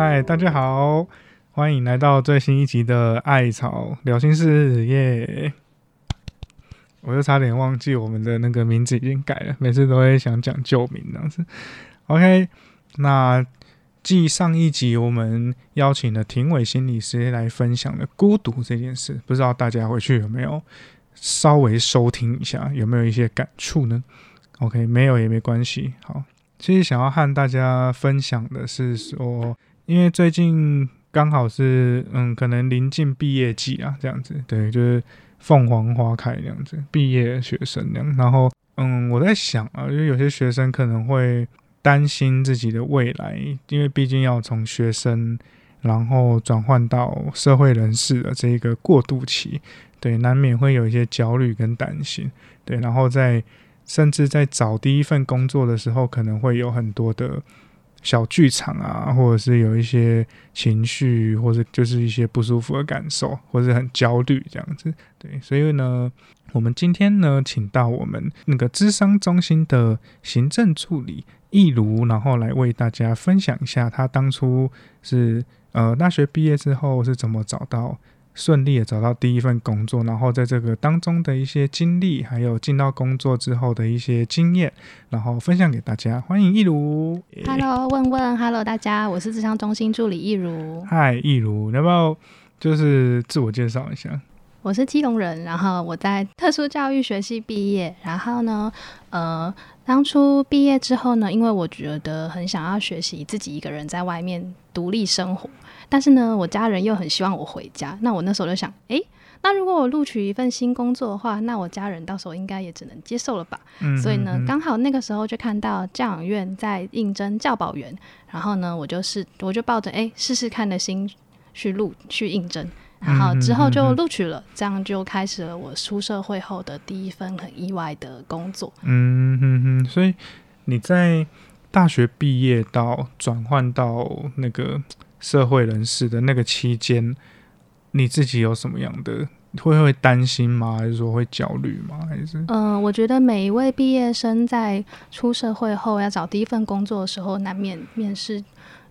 嗨，大家好，欢迎来到最新一集的《艾草聊心事》耶！我又差点忘记我们的那个名字已经改了，每次都会想讲旧名这样子。OK，那继上一集我们邀请了庭伟心理师来分享的孤独这件事，不知道大家回去有没有稍微收听一下，有没有一些感触呢？OK，没有也没关系。好，其实想要和大家分享的是说。因为最近刚好是嗯，可能临近毕业季啊，这样子，对，就是凤凰花开这样子，毕业学生那样。然后嗯，我在想啊，因为有些学生可能会担心自己的未来，因为毕竟要从学生然后转换到社会人士的这一个过渡期，对，难免会有一些焦虑跟担心，对。然后在甚至在找第一份工作的时候，可能会有很多的。小剧场啊，或者是有一些情绪，或者就是一些不舒服的感受，或者很焦虑这样子。对，所以呢，我们今天呢，请到我们那个智商中心的行政助理易如，然后来为大家分享一下他当初是呃大学毕业之后是怎么找到。顺利的找到第一份工作，然后在这个当中的一些经历，还有进到工作之后的一些经验，然后分享给大家。欢迎易如，Hello，问问，Hello，大家，我是智商中心助理易如。嗨，易如，要不要就是自我介绍一下？我是基隆人，然后我在特殊教育学系毕业，然后呢，呃，当初毕业之后呢，因为我觉得很想要学习自己一个人在外面独立生活。但是呢，我家人又很希望我回家。那我那时候就想，诶，那如果我录取一份新工作的话，那我家人到时候应该也只能接受了吧？所以呢，刚好那个时候就看到教养院在应征教保员，然后呢，我就是我就抱着诶试试看的心去录去应征，然后之后就录取了，这样就开始了我出社会后的第一份很意外的工作。嗯哼哼，所以你在大学毕业到转换到那个。社会人士的那个期间，你自己有什么样的会会担心吗？还是说会焦虑吗？还是嗯，我觉得每一位毕业生在出社会后要找第一份工作的时候，难免面试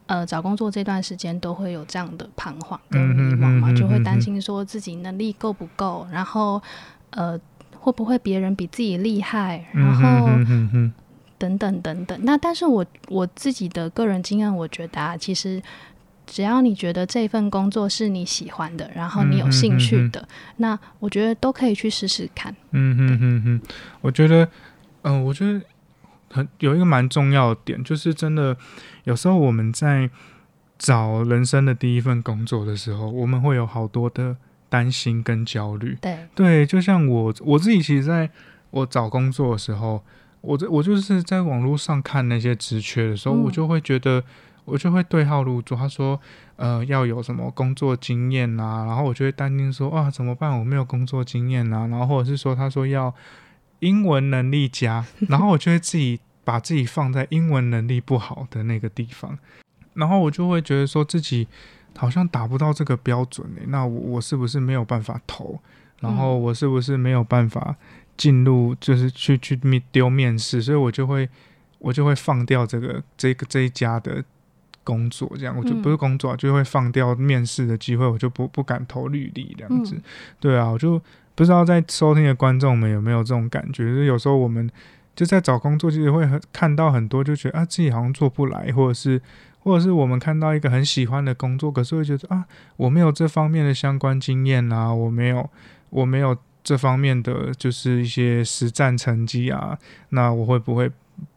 呃找工作这段时间都会有这样的彷徨跟迷茫嘛，就会担心说自己能力够不够，然后呃会不会别人比自己厉害，然后等等等等。那但是我我自己的个人经验，我觉得啊，其实。只要你觉得这份工作是你喜欢的，然后你有兴趣的，那我觉得都可以去试试看。嗯哼哼哼，我觉得，嗯，我觉得很有一个蛮重要的点，就是真的有时候我们在找人生的第一份工作的时候，我们会有好多的担心跟焦虑。对对，就像我我自己，其实在我找工作的时候，我我就是在网络上看那些职缺的时候，我就会觉得。我就会对号入座，他说，呃，要有什么工作经验呐，然后我就会担心说，啊，怎么办？我没有工作经验呐，然后或者是说，他说要英文能力佳，然后我就会自己把自己放在英文能力不好的那个地方，然后我就会觉得说自己好像达不到这个标准诶，那我我是不是没有办法投？然后我是不是没有办法进入，就是去去面丢面试？所以我就会我就会放掉这个这个这一家的。工作这样，我就不是工作，就会放掉面试的机会，我就不不敢投履历这样子。对啊，我就不知道在收听的观众们有没有这种感觉，就是有时候我们就在找工作，其实会很看到很多，就觉得啊自己好像做不来，或者是或者是我们看到一个很喜欢的工作，可是会觉得啊我没有这方面的相关经验啊，我没有我没有这方面的就是一些实战成绩啊，那我会不会？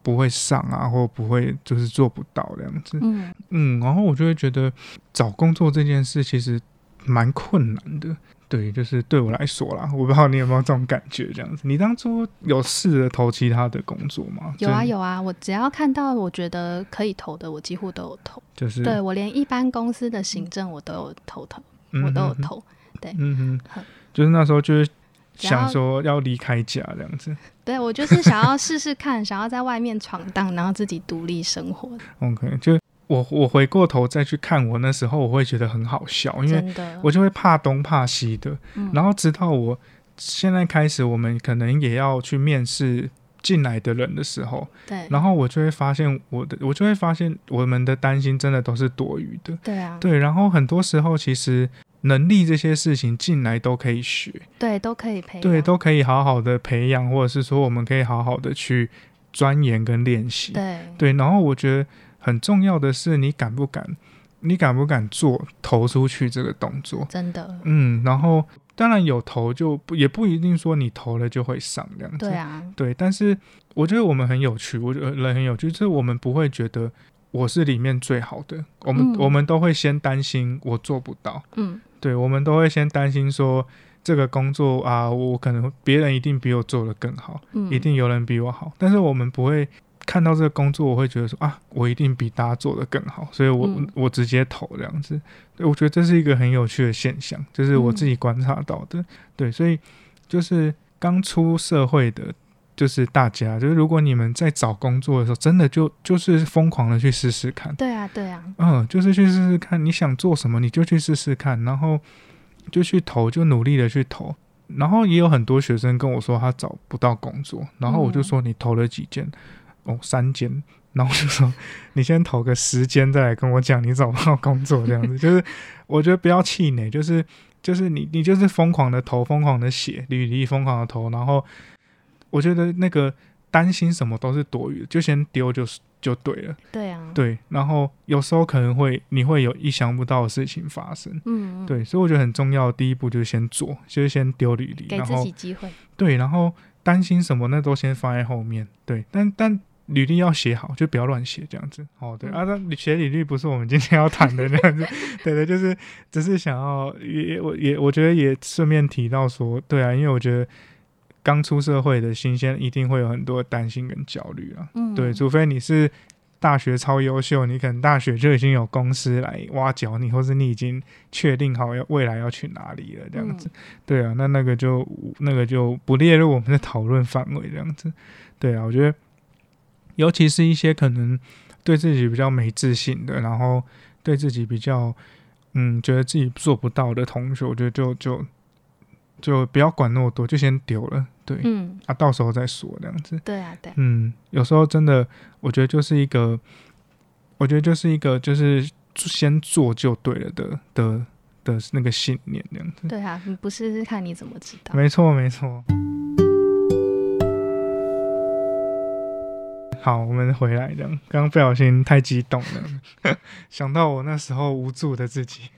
不会上啊，或不会就是做不到这样子。嗯嗯，然后我就会觉得找工作这件事其实蛮困难的。对，就是对我来说啦，我不知道你有没有这种感觉这样子。你当初有试着投其他的工作吗？有啊有啊，我只要看到我觉得可以投的，我几乎都有投。就是对我连一般公司的行政我都有投投，我都有投。对，嗯哼，就是那时候就是。想说要离开家这样子，对我就是想要试试看，想要在外面闯荡，然后自己独立生活。OK，就我我回过头再去看我那时候，我会觉得很好笑，因为我就会怕东怕西的。然后直到我现在开始，我们可能也要去面试进来的人的时候，对，然后我就会发现我的，我就会发现我们的担心真的都是多余的。对啊，对，然后很多时候其实能力这些事情进来都可以学，对，都可以培养，对，都可以好好的培养，或者是说我们可以好好的去钻研跟练习。对，对，然后我觉得很重要的是你敢不敢，你敢不敢做投出去这个动作。真的，嗯，然后当然有投就不也不一定说你投了就会上这样子。对啊，对，但是我觉得我们很有趣，我觉得人很有趣，就是我们不会觉得我是里面最好的，我们、嗯。我们都会先担心我做不到，嗯，对，我们都会先担心说这个工作啊，我可能别人一定比我做的更好，嗯，一定有人比我好，但是我们不会看到这个工作，我会觉得说啊，我一定比大家做的更好，所以我、嗯我直接投这样子。对，我觉得这是一个很有趣的现象，就是我嗯自己观察到的。对，所以就是刚出社会的，就是大家，就是如果你们在找工作的时候，真的就就是疯狂的去试试看。对啊，对啊，嗯，就是去试试看，你想做什么你就去试试看，然后就去投，就努力的去投。然后也有很多学生跟我说他找不到工作，然后我就嗯说你投了几间？哦，三间。然后我就说你先投个十间再来跟我讲你找不到工作这样子，就是我觉得不要气馁，就是就是你你就是疯狂的投，疯狂的写履历，疯狂的投，然后我觉得那个担心什么都是多余的，就先丢就是就对了。对啊，对，然后有时候可能会你会有意想不到的事情发生，嗯，嗯，对，所以我觉得很重要的第一步就是先做，就是先丢履历，给自己机会，对，然后担心什么那都先放在后面，对，但但履历要写好，就不要乱写这样子。哦，对、嗯。啊，那写履历不是我们今天要谈的那样子，对对，就是只是想要也我也我觉得也顺便提到说，对啊，因为我觉得刚出社会的新鲜一定会有很多担心跟焦虑啊，嗯，对，除非你是大学超优秀，你可能大学就已经有公司来挖角你，或是你已经确定好要未来要去哪里了，这样子。对啊，那那个就那个就不列入我们的讨论范围，这样子。对啊，我觉得，尤其是一些可能对自己比较没自信的，然后对自己比较嗯觉得自己做不到的同学，我觉得就就就不要管那么多，就先丢了。对、嗯，啊，到时候再说这样子。对啊，对，嗯，有时候真的，我觉得就是一个，我觉得就是一个，就是先做就对了的的的那个信念，这样子。对啊，你不试试看你怎么知道？没错，没错。好，我们回来这样，刚刚不小心太激动了，想到我那时候无助的自己。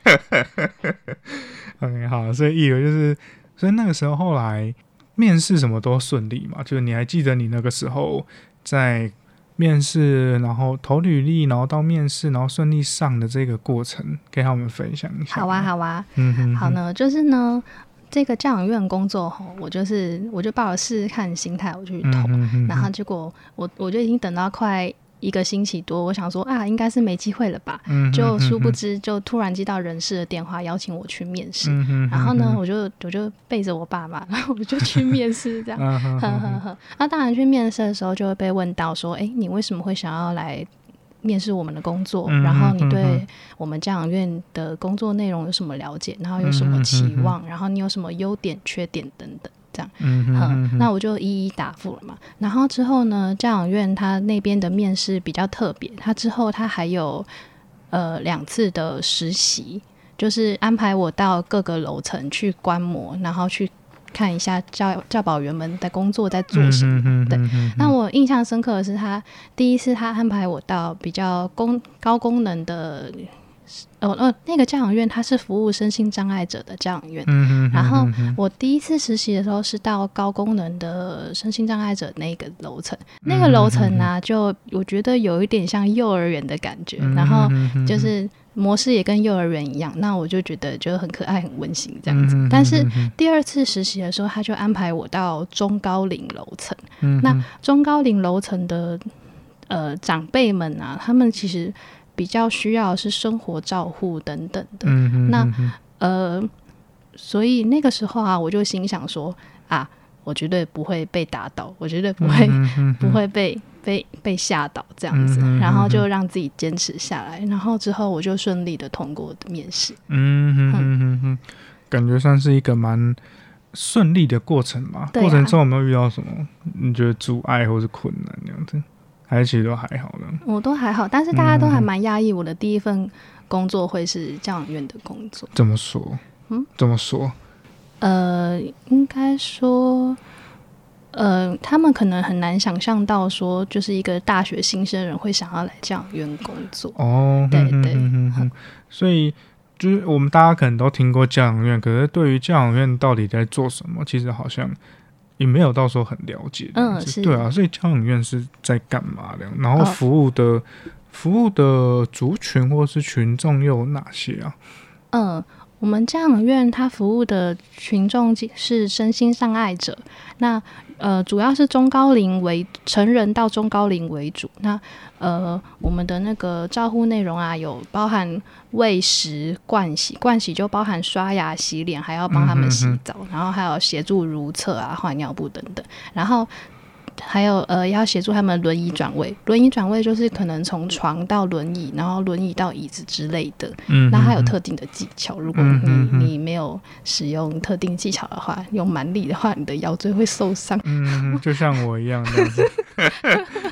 OK，好，所以以为就是，所以那个时候后来面试什么都顺利嘛，就是你还记得你那个时候在面试，然后投履历，然后到面试，然后顺利上的这个过程，跟他们分享一下。好啊，，好啊，嗯哼好。呢，就是呢，这个教养院工作吼，我就是我就抱着试试看的心态我就去投，嗯哼哼然后结果我我就已经等到快一个星期多，我想说啊，应该是没机会了吧，嗯哼就殊不知就突然接到人事的电话邀请我去面试，嗯哼然后呢，我就我就背着我爸妈，然后我就去 面试这样。呵呵呵，那当然去面试的时候就会被问到说，哎，你为什么会想要来面试我们的工作？嗯然后你嗯对嗯我们教养院的工作内容有什么了解？然后有什么期望？然后你有什么优点、缺点等等。这样，嗯哼哼嗯，哼那我就一一答复了嘛。然后之后呢，教养院他那边的面试比较特别，他之后他还有呃两次的实习，就是安排我到各个楼层去观摩，然后去看一下教教保员们的工作在做什么。对那我印象深刻的是他，第一次他安排我到比较功高功能的，呃呃，那个教养院它是服务身心障碍者的教养院。然后我第一次实习的时候是到高功能的身心障碍者那个楼层，那个楼层呢、就我觉得有一点像幼儿园的感觉，嗯然后就是模式也跟幼儿园一样，那我就觉得就很可爱、很温馨这样子。但是第二次实习的时候，他就安排我到中高龄楼层。嗯那中高龄楼层的呃长辈们啊，他们其实比较需要是生活照护等等的。嗯哼那嗯哼呃，所以那个时候啊，我就心想说啊，我绝对不会被打倒，我绝对不会、不会被被被吓倒这样子，然后就嗯让自己坚持下来，然后之后我就顺利的通过的面试。嗯哼哼哼哼，感觉算是一个蛮顺利的过程嘛？对啊过程中有没有遇到什么你觉得阻碍或是困难那样子？还是其实都还好呢？我都还好，但是大家都还嗯蛮压抑。我的第一份工作会是教养院的工作，怎么说？嗯，怎么说？呃，应该说，呃，他们可能很难想象到说，就是一个大学新生人会想要来教养院工作。哦，对对哼哼哼所以就是我们大家可能都听过教养院，可是对于教养院到底在做什么，其实好像也没有到时候很了解。嗯是对啊，所以教养院是在干嘛的？然后哦服务的、服务的族群或是群众又有哪些啊？嗯，我们家养院它服务的群众是身心障碍者，那呃主要是中高龄为成人到中高龄为主。那呃我们的那个照护内容啊，有包含喂食、盥洗，盥洗就包含刷牙、洗脸，还要帮他们洗嗯哼澡，然后还有协助如厕啊、换尿布等等，然后。还有呃，要协助他们轮椅转位。轮椅转位就是可能从床到轮椅，然后轮椅到椅子之类的。嗯，那它有特定的技巧，如果嗯你、你没有使用特定技巧的话，用蛮力的话，你的腰椎会受伤。嗯，就像我一样这样子。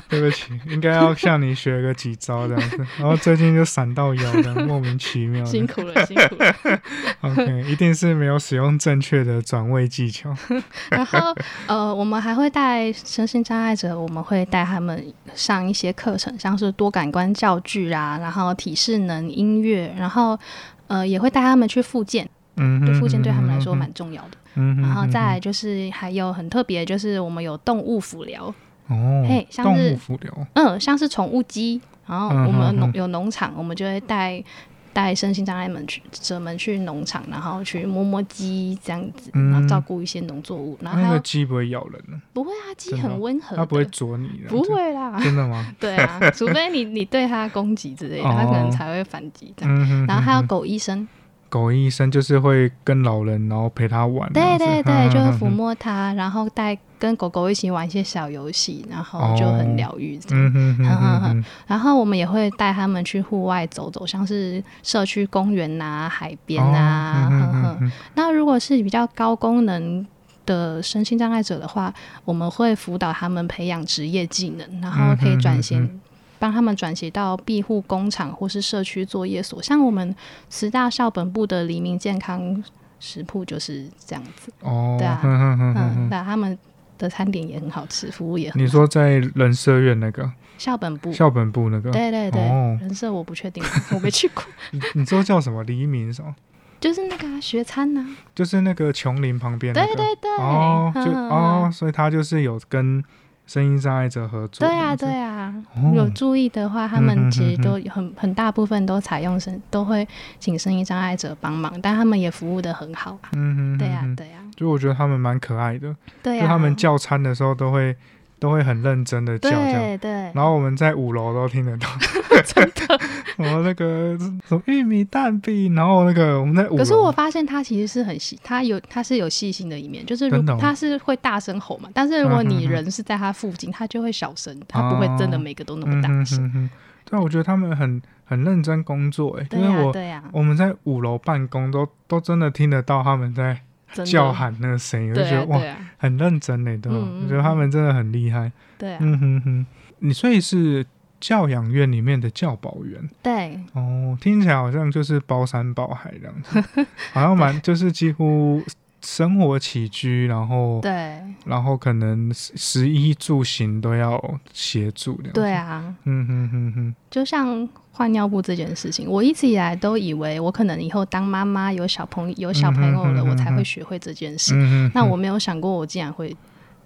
对不起，应该要向你学个几招这样子。然后最近就闪到腰的，莫名其妙。辛苦了，辛苦了。OK，一定是没有使用正确的转位技巧。然后呃，我们还会带身心障碍者，我们会带他们上一些课程，像是多感官教具啊，然后体适能、音乐，然后呃也会带他们去复健，嗯哼，对复健对他们来说蛮重要的。嗯，然后再来嗯就是还有很特别，就是我们有动物辅疗，哦，嘿像动是物辅疗，嗯，像是宠物鸡，然后嗯我们农有农场，我们就会带带身心障碍们去者们去农场，然后去摸摸鸡这样子，嗯。然后照顾一些农作物，然后那个鸡不会咬人呢？不会啊，鸡很温和它不会，啄你的，不会啦，真的？吗？对啊，除非你你对它攻击之类的，哦它可能才会反击这样。嗯哼，然后还有狗医生，狗医生就是会跟老人，然后陪他玩，对对对，就会抚嗯摸它，然后带跟狗狗一起玩一些小游戏，然后就很哦疗愈。嗯哼哼哼哼哼哼，然后我们也会带他们去户外走走，像是社区公园啊、海边啊，哦嗯呵呵。哼哼哼那如果是比较高功能的身心障碍者的话，我们会辅导他们培养职业技能，然后可以转嗯型。帮他们转型到庇护工厂或是社区作业所，像我们慈大校本部的黎明健康食铺就是这样子。哦，对啊哼哼哼哼嗯，哼那他们的餐点也很好吃，服务也很好。你说在人社院那个校本部？校本部那个，对对对，哦人设我不确定，我没去过。你你说叫什么黎明什么？就是那个、啊、学餐呐、就是那个琼林旁边那个，对对对，哦，就哦，所以他就是有跟声音障碍者合作，对啊这样子对啊，哦。有注意的话，他们其实都有很很大部分都采用声，都会请声音障碍者帮忙，但他们也服务的很好啊。嗯哼，对呀、对呀、就我觉得他们蛮可爱的，对呀、就他们叫餐的时候都会都会很认真的叫这样。对。对，然后我们在五楼都听得到，真的。什么那个什么玉米蛋饼，然后那个我们在五楼，可是我发现他其实是很细，他有他是有细心的一面，就是他是会大声吼嘛，但是如果你人是在他附近，他就会小声，他不会真的每个都那么嗯大声。哼哼哼，对啊，我觉得他们很很认真工作，哎，因为我我们在五楼办公都都真的听得到他们在叫喊那个声音，我就觉得哇，啊很认真嘞，对吧？嗯嗯我觉得他们真的很厉害。对啊，嗯哼哼，你所以是教养院里面的教保员。对。哦，听起来好像就是包山包海这样子，好像蛮就是几乎生活起居，然后对然后可能食食衣住行都要协助的。对，啊，嗯哼哼哼，就像换尿布这件事情，我一直以来都以为我可能以后当妈妈有小朋友有小朋友了，我才会学会这件事。那我没有想过我竟然会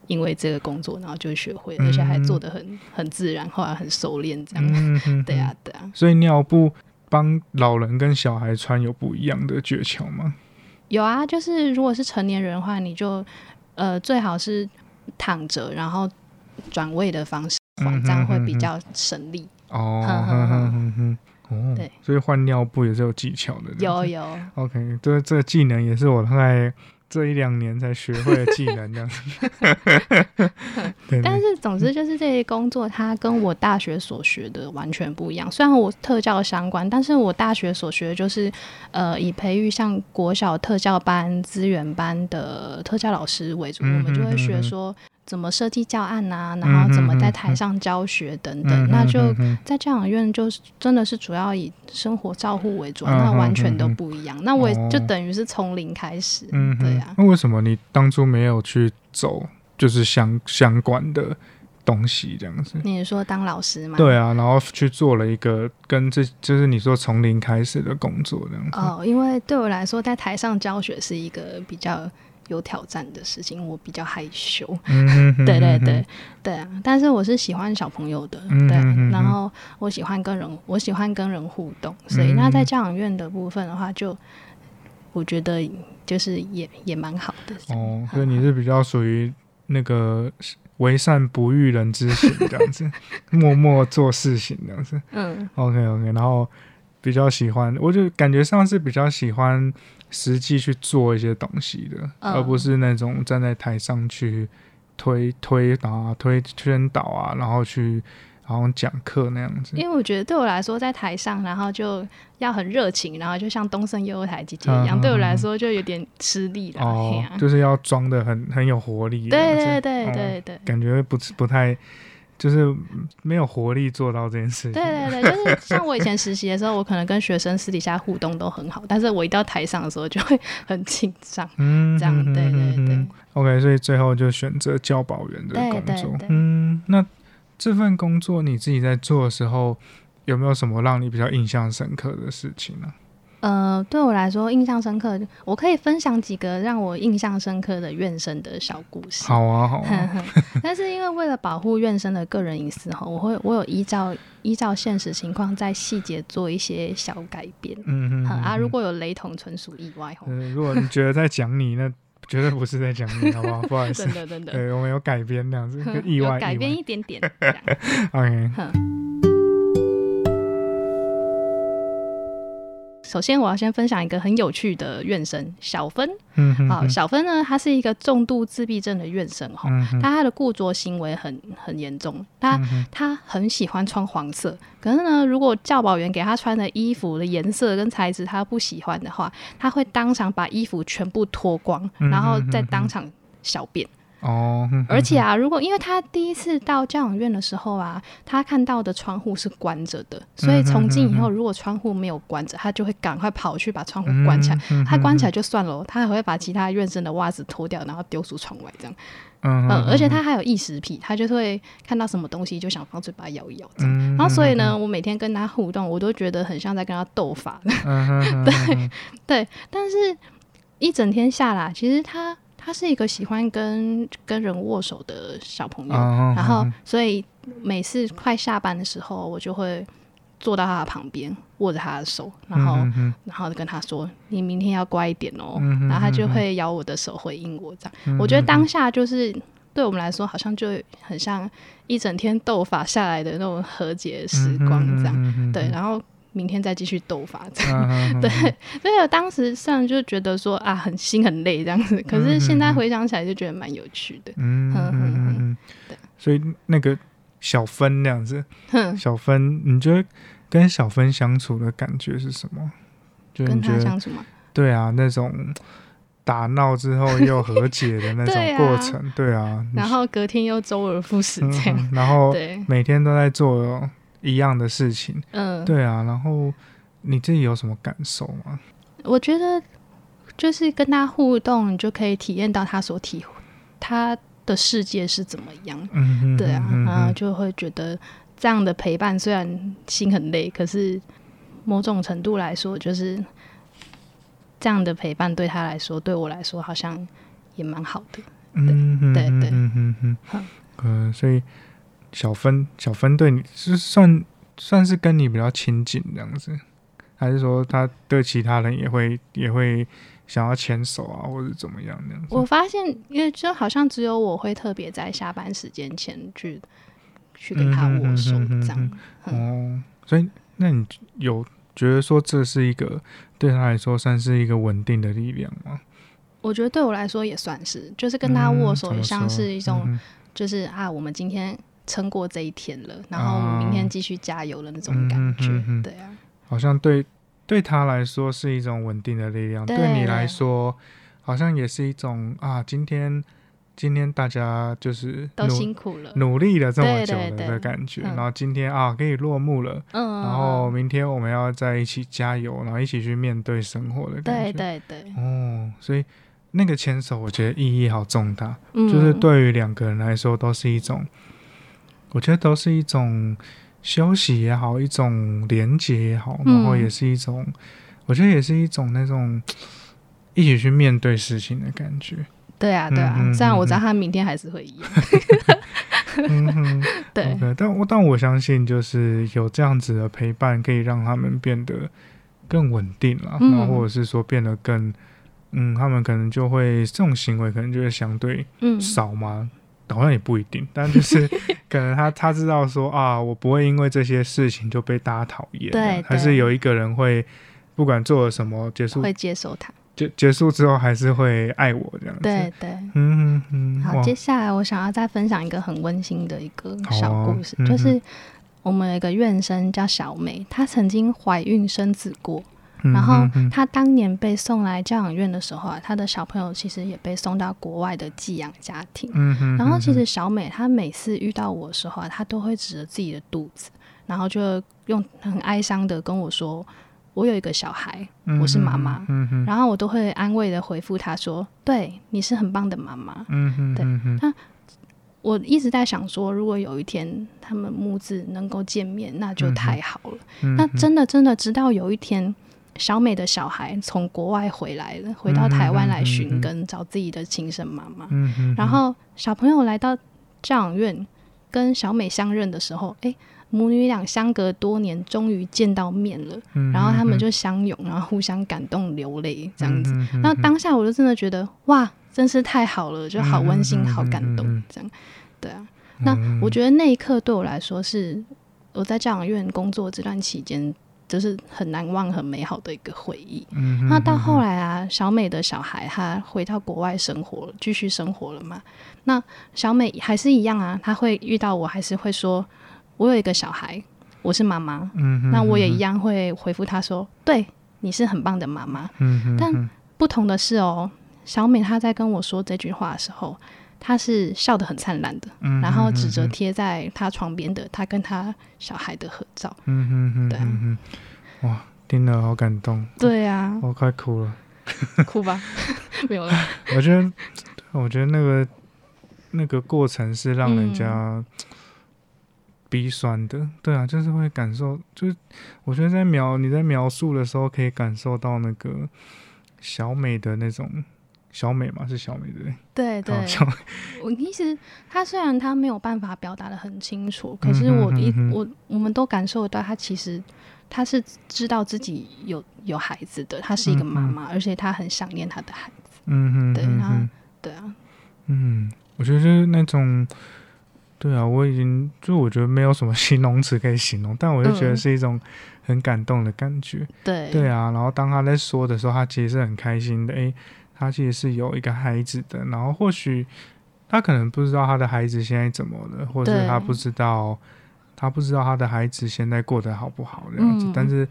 因为这个工作，然后就学会，嗯而且还做的很很自然，后来很熟练这样。嗯哼，对啊，，对啊，所以尿布帮老人跟小孩穿有不一样的诀窍吗？有啊，就是如果是成年人的话，你就呃最好是躺着，然后转位的方式这样会比较省力。哦，对，所以换尿布也是有技巧的。有有，OK，这这个技能也是我大概这一两年才学会的技能这样子。对但，是总之就是这些工作，它跟我大学所学的完全不一样。虽然我特教相关，但是我大学所学的就是呃以培育像国小特教班、资源班的特教老师为主，嗯我们就会嗯嗯学说怎么设计教案呐、然后怎么在台上教学等等。嗯那就在教养院就是真的是主要以生活照护为主啊，嗯那完嗯全都嗯不一样。那我也就哦等于是从零开始，对啊。那为什么你当初没有去走就是相相关的东西这样子？你说当老师吗？对啊，然后去做了一个跟这就是你说从零开始的工作这样子。哦，因为对我来说，在台上教学是一个比较有挑战的事情，我比较害羞。对对对对啊！但是我是喜欢小朋友的，对然后我喜欢跟人，我喜欢跟人互动，所以那在教养院的部分的话，就我觉得就是也也蛮好的。哦，所以你是比较属于那个为善不欲人知型这样子，默默做事情这样子。嗯 OK OK，然后比较喜欢，我就感觉上是比较喜欢实际去做一些东西的，嗯而不是那种站在台上去推推啊、推宣导啊，然后去然后讲课那样子。因为我觉得对我来说，在台上，然后就要很热情，然后就像东森幼儿台姐姐一样，对我来说就有点吃力了。哦啊，就是要装的很很有活力对对对哦对对。感觉不不太，就是没有活力做到这件事情。对对对，就是 像我以前实习的时候，我可能跟学生私底下互动都很好，但是我一到台上的时候就会 很紧张。嗯，这样嗯对对对 OK，所以最后就选择教保员这个对工作。对对嗯，那这份工作你自己在做的时候，有没有什么让你比较印象深刻的事情呢？呃，对我来说印象深刻，我可以分享几个让我印象深刻的院生的小故事。好啊，好啊，但是因为为了保护院生的个人隐私哈，我会我有依照依照现实情况在细节做一些小改变。嗯嗯嗯啊，如果有雷同，纯属意外哦。呃，如果你觉得在讲你，那绝对不是在讲你，好不好？不好意思 真，的真的，对我们有改编这样子，就意外改意外。变一点点。OK，首先，我要先分享一个很有趣的院生小芬。好，嗯哼哼小芬呢，她是一个重度自闭症的院生哈，嗯哼她她的固着行为很很严重，她嗯她很喜欢穿黄色，可是呢，如果教保员给她穿的衣服的颜色跟材质她不喜欢的话，她会当场把衣服全部脱光，嗯然后再当场小便。哦，哼哼而且啊，如果因为他第一次到教养院的时候啊，他看到的窗户是关着的，所以从今以后，如果窗户没有关着，他就会赶快跑去把窗户关起来。嗯他关起来就算了，他还会把其他院生的袜子脱掉，然后丢出窗外这样。嗯嗯，而且他还有异食癖，他就会看到什么东西就想放嘴巴咬一咬这样。嗯然后所以呢，我每天跟他互动，我都觉得很像在跟他斗法。嗯哼哼哼对，但是一整天下来，其实他他是一个喜欢跟跟人握手的小朋友。嗯然后，所以每次快下班的时候，我就会坐到他的旁边，握着他的手，然后，嗯哼然后跟他说：“你明天要乖一点哦。嗯哼然后他就会咬我的手回应我，这样。嗯我觉得当下就是对我们来说，好像就很像一整天斗法下来的那种和解时光，这样。样对，然后明天再继续斗法，这样。嗯，对，所以我当时虽然就觉得说啊，很心很累这样子，可是现在回想起来就觉得蛮有趣的。嗯嗯嗯嗯对，所以那个小芬那样子，哼，小芬，你觉得跟小芬相处的感觉是什么？就跟他相处吗，对啊，那种打闹之后又和解的那种 过程，对啊，你然后隔天又周而复始嗯这样。嗯然后，每天都在做一样的事情，嗯，对啊，然后你自己有什么感受吗？我觉得就是跟他互动，你就可以体验到他所体他的世界是怎么样。嗯哼，对啊，然后就会觉得这样的陪伴虽然心很累，可是某种程度来说，就是这样的陪伴对他来说，对我来说好像也蛮好的。嗯哼，对对嗯嗯嗯好嗯，所以小分小分对你是算算是跟你比较亲近这样子，还是说他对其他人也会也会想要牵手啊，或者怎么样那样子？我发现，因为就好像只有我会特别在下班时间前去去跟他握手这样。哦，所以那你有觉得说这是一个对他来说算是一个稳定的力量吗？我觉得对我来说也算是，就是跟他握手，嗯也像是一种，嗯就是啊，我们今天撑过这一天了，然后明天继续加油的那种感觉。对啊，好像对对他来说是一种稳定的力量，对对你来说好像也是一种啊，今天今天大家就是都努辛苦了。努力了这么久了对对对的感觉，嗯。然后今天啊可以落幕了，嗯，然后明天我们要在一起加油，然后一起去面对生活的感对觉。对对，哦，所以那个牵手，我觉得意义好重大，嗯，就是对于两个人来说都是一种，我觉得都是一种休息也好，一种连接也好，嗯然后也是一种，我觉得也是一种那种 一起去面对事情的感觉。对啊对啊嗯嗯，虽然我嗯知道他明天还是会一样。嗯 哼对但我但我相信，就是有这样子的陪伴，可以让他们变得更稳定了，嗯然后或者是说变得更，嗯，他们可能就会这种行为可能就会相对嗯，少吗？好像也不一定，但就是 可能他他知道说啊，我不会因为这些事情就被大家讨厌，对还是有一个人会不管做了什么，结束会接受他。结结束之后还是会爱我这样子。对对。嗯嗯嗯，好，接下来我想要再分享一个很温馨的一个小啊故事，嗯就是我们有一个院生叫小梅，她曾经怀孕生子过，嗯然后嗯嗯她当年被送来教养院的时候啊，他的小朋友其实也被送到国外的寄养家庭。然后其嗯实小美她每次遇到我的时候啊，她都会指着自己的肚子，然后就用很哀伤的跟我说：“我有一个小孩，我是妈妈。然后我都会安慰的回复她说：“对，你是很棒的妈妈。”对那我一直在想说，如果有一天他们母子能够见面，那就太好了。嗯那真的真的，直到有一天，小美的小孩从国外回来了，回到台湾来寻根，找自己的亲生妈妈。嗯，然后小朋友来到教养院，跟小美相认的时候，诶，母女俩相隔多年，终于见到面了。嗯然后他们就相拥，然后互相感动流泪，这样子。嗯哼，然后当下我就真的觉得，哇，真是太好了，就好温馨，好感动这样。对啊，那我觉得那一刻对我来说是我在教养院工作这段期间，就是很难忘、很美好的一个回忆。嗯哼，那到后来啊，小美的小孩他回到国外生活，继续生活了嘛。那小美还是一样啊，她会遇到我，还是会说，我有一个小孩，我是妈妈。嗯哼，那我也一样会回复她说，对，你是很棒的妈妈。嗯哼，但不同的是哦，小美她在跟我说这句话的时候，她是笑得很灿烂的，嗯哼然后指着贴在他床边的他跟他小孩的合照。嗯哼哼，对啊。嗯哼，哇，听了好感动，对啊，我快哭了。哭吧，没有了。我觉得，我觉得那个那个过程是让人嗯。家鼻酸的，对啊，就是会感受，就是我觉得在描你在描述的时候，可以感受到那个小美的那种小美嘛，是小美对不对？对小我意思，她虽然她没有办法表达的很清楚，可是我一、我我们都感受得到，她其实她是知道自己有有孩子的，她是一个妈妈，而且她很想念她的孩子。嗯哼，对然后嗯哼对啊，嗯，我觉得就是那种，对啊，我已经就我觉得没有什么形容词可以形容，但我就觉得嗯是一种很感动的感觉。对对啊，然后当他在说的时候，他其实是很开心的。诶，他其实是有一个孩子的，然后或许他可能不知道他的孩子现在怎么了，或者是他不知道他不知道他的孩子现在过得好不好这样子，嗯。但是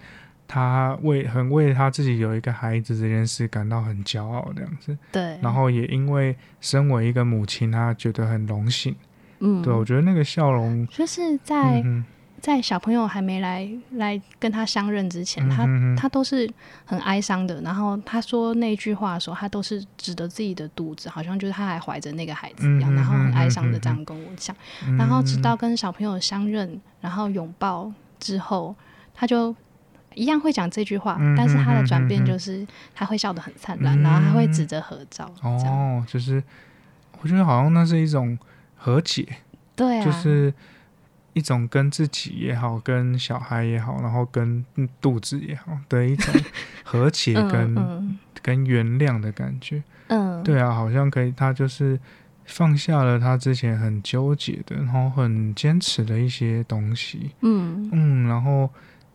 他为很为他自己有一个孩子这件事感到很骄傲这样子，对，然后也因为身为一个母亲，他觉得很荣幸。嗯，对，我觉得那个笑容，就是在、嗯在小朋友还没来来跟他相认之前，他他都是很哀伤的。然后他说那句话的时候，他都是指着自己的肚子，好像就是他还怀着那个孩子一样，嗯然后很哀伤的嗯这样跟我讲。嗯然后直到跟小朋友相认，然后拥抱之后，他就一样会讲这句话，嗯但是他的转变就是他会笑得很灿烂，嗯然后他会指着合照，哦，就是我觉得好像那是一种和解。对啊，就是一种跟自己也好，跟小孩也好，然后跟嗯肚子也好的一种和解嗯跟、嗯跟原谅的感觉。嗯，对啊，好像可以，他就是放下了他之前很纠结的，然后很坚持的一些东西。嗯嗯，然后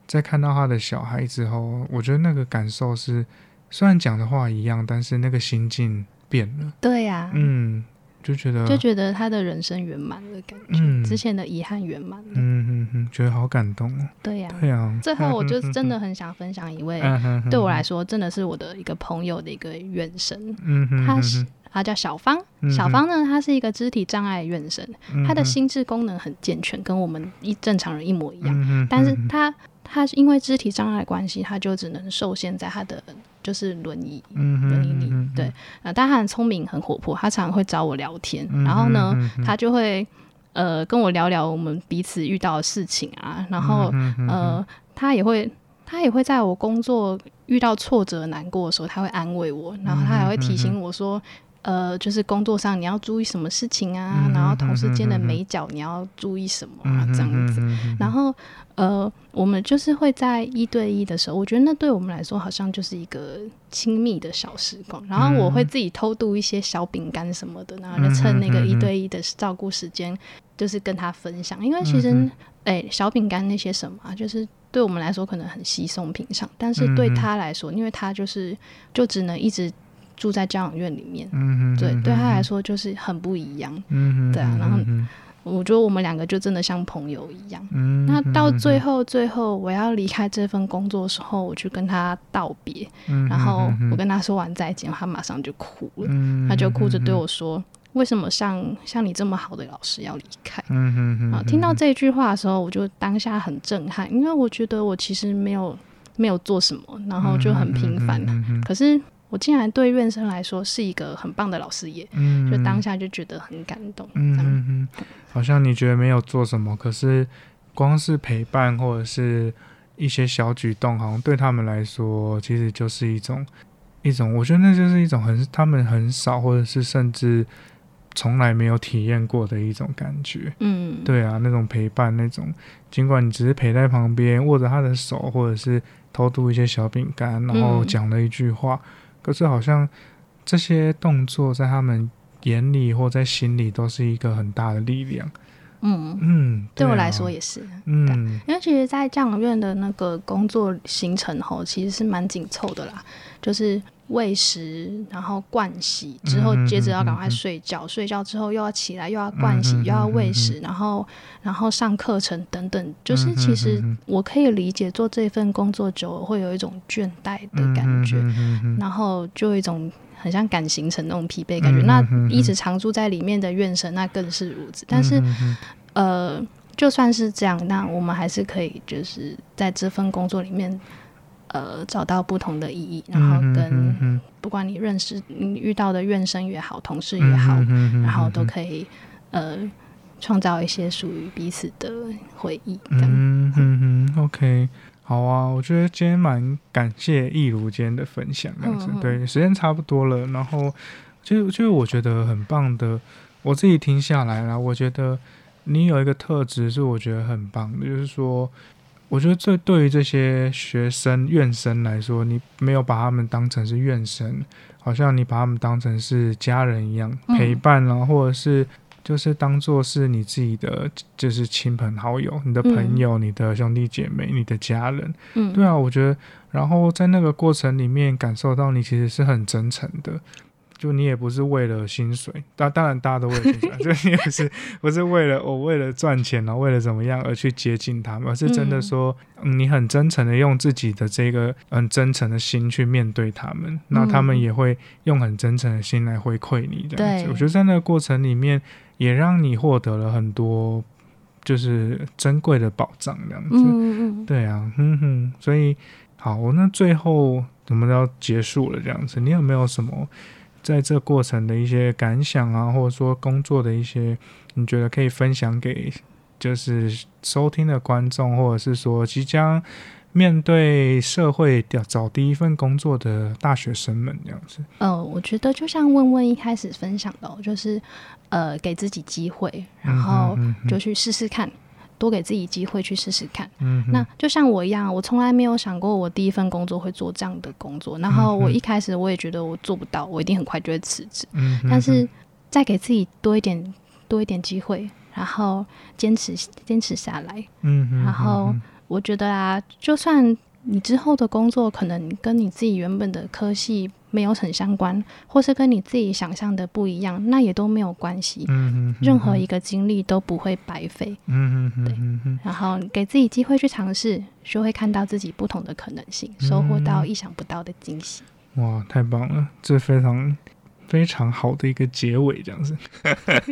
在看到他的小孩之后，我觉得那个感受是虽然讲的话一样，但是那个心境变了。对呀、嗯，就觉得就觉得他的人生圆满的，感觉、嗯。之前的遗憾圆满了。嗯嗯嗯，觉得好感动哦。对呀、对啊，最后我就真的很想分享一位，对我来说真的是我的一个朋友的一个院生，嗯哼，他是他叫小芳。嗯小芳呢，她是一个肢体障碍院生，嗯她的心智功能很健全，跟我们一正常人一模一样。但是她她是因为肢体障碍的关系，他就只能受限在他的就是轮椅。嗯轮椅里对，呃，但他很聪明，很活泼，他常常会找我聊天，嗯然后呢，嗯哼她就会呃跟我聊聊我们彼此遇到的事情啊，然后嗯呃，他也会，他也会在我工作遇到挫折、难过的时候，他会安慰我，然后他还会提醒我说，呃，就是工作上你要注意什么事情啊，嗯然后同事间的嗯嗯嗯美角你要注意什么啊，这样子。嗯然后，呃，我们就是会在一对一的时候，我觉得那对我们来说好像就是一个亲密的小时光。然后我会自己偷渡一些小饼干什么的，然后就趁那个一对一的照顾时间，就是跟他分享。因为其实，嗯哎、小饼干那些什么、啊，就是对我们来说可能很稀松平常，但是对他来说，因为他就是就只能一直住在教养院里面，对，嗯对他来，说就是很不一样。对啊然后嗯我觉得我们两个就真的像朋友一样。嗯，那到最后，最后我要离开这份工作的时候，我去跟他道别，嗯，然后我跟跟他说完再见，他马上就哭了，嗯他就哭着对我说：“为什么像像你这么好的老师要离开？”嗯哼哼，啊，听到这句话的时候，我就当下很震撼，因为我觉得我其实没有没有做什么，然后就很平凡，嗯哼。可是我竟然对院生来说是一个很棒的老师耶，嗯，就当下就觉得很感动，嗯嗯嗯，好像你觉得没有做什么，可是光是陪伴或者是一些小举动，好像对他们来说，其实就是一种一种，我觉得那就是一种很他们很少，或者是甚至从来没有体验过的一种感觉。嗯，对啊，那种陪伴，那种尽管你只是陪在旁边，握着他的手，或者是偷渡一些小饼干，然后嗯。讲了一句话，可是好像这些动作在他们眼里或在心里都是一个很大的力量。嗯，嗯，啊对我来说，也是。嗯。因为其实，在教养院的那个工作行程吼，其实是蛮紧凑的啦，就是喂食，然后灌洗之后，接着要赶快睡觉，睡觉之后又要起来，又要灌洗，嗯又要喂嗯食，然后然后上课程等等，就是其实我可以理解做这份工作久了会有一种倦怠的感觉，然后就有一种。很像赶行程那种疲惫感觉，嗯哼那一直常住在里面的院生，那更是如此。但是，嗯哼呃，就算是这样，那我们还是可以就是在这份工作里面，呃，找到不同的意义，然后跟哼不管你认识你遇到的怨生也好，同事也好，嗯哼嗯然后都可以呃创造一些属于彼此的回忆。嗯嗯，嗯，OK，好啊，我觉得今天蛮感谢易如今天的分享，这样子，嗯嗯对，时间差不多了，然后就就我觉得很棒的，我自己听下来啦，我觉得你有一个特质是我觉得很棒的，就是说。我觉得这对于这些学生、院生来说，你没有把他们当成是院生，好像你把他们当成是家人一样嗯陪伴啊，或者是就是当做是你自己的，就是亲朋好友、你的朋友、你的兄弟姐妹、你的家人。嗯，对啊，我觉得，然后在那个过程里面感受到你其实是很真诚的。就你也不是为了薪水，当当然大家都为了薪水啊，就你也不是不是为了我、为了赚钱然后为了怎么样而去接近他们，而是真的嗯说，嗯你很真诚的用自己的这个很真诚的心去面对他们，那他们嗯也会用很真诚的心来回馈你这样子。我觉得在那个过程里面，也让你获得了很多就是珍贵的宝藏这样子。嗯嗯对啊，哼哼，所以好，那最后我们要结束了，这样子，你有没有什么在这过程的一些感想啊，或者说工作的一些，你觉得可以分享给就是收听的观众，或者是说即将面对社会找找第一份工作的大学生们这样子？呃，我觉得就像问问一开始分享的、哦，就是呃给自己机会，然后就去试试看，多给自己机会去试试看。嗯那就像我一样，我从来没有想过我第一份工作会做这样的工作。然后我一开始我也觉得我做不到，我一定很快就会辞职。嗯哼但是再给自己多一点多一点机会，然后坚持坚持下来。嗯哼然后我觉得啊，就算你之后的工作可能跟你自己原本的科系没有很相关，或是跟你自己想象的不一样，那也都没有关系。嗯嗯，任何一个经历都不会白费。嗯嗯哼，然后给自己机会去尝试，就会看到自己不同的可能性，收获到意想不到的惊喜。哇，太棒了！这非常。非常好的一个结尾，这样子。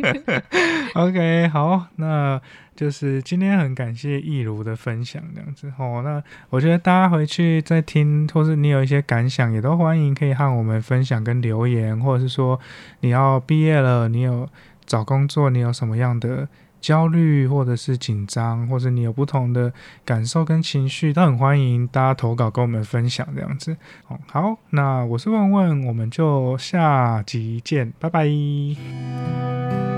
OK，好，那就是今天很感谢易如的分享，这样子。哦，那我觉得大家回去再听，或是你有一些感想，也都欢迎可以和我们分享跟留言，或者是说你要毕业了，你有找工作，你有什么样的。焦虑，或者是紧张，或者你有不同的感受跟情绪，都很欢迎大家投稿跟我们分享这样子。哦，好，那我是问问，我们就下集见，拜拜。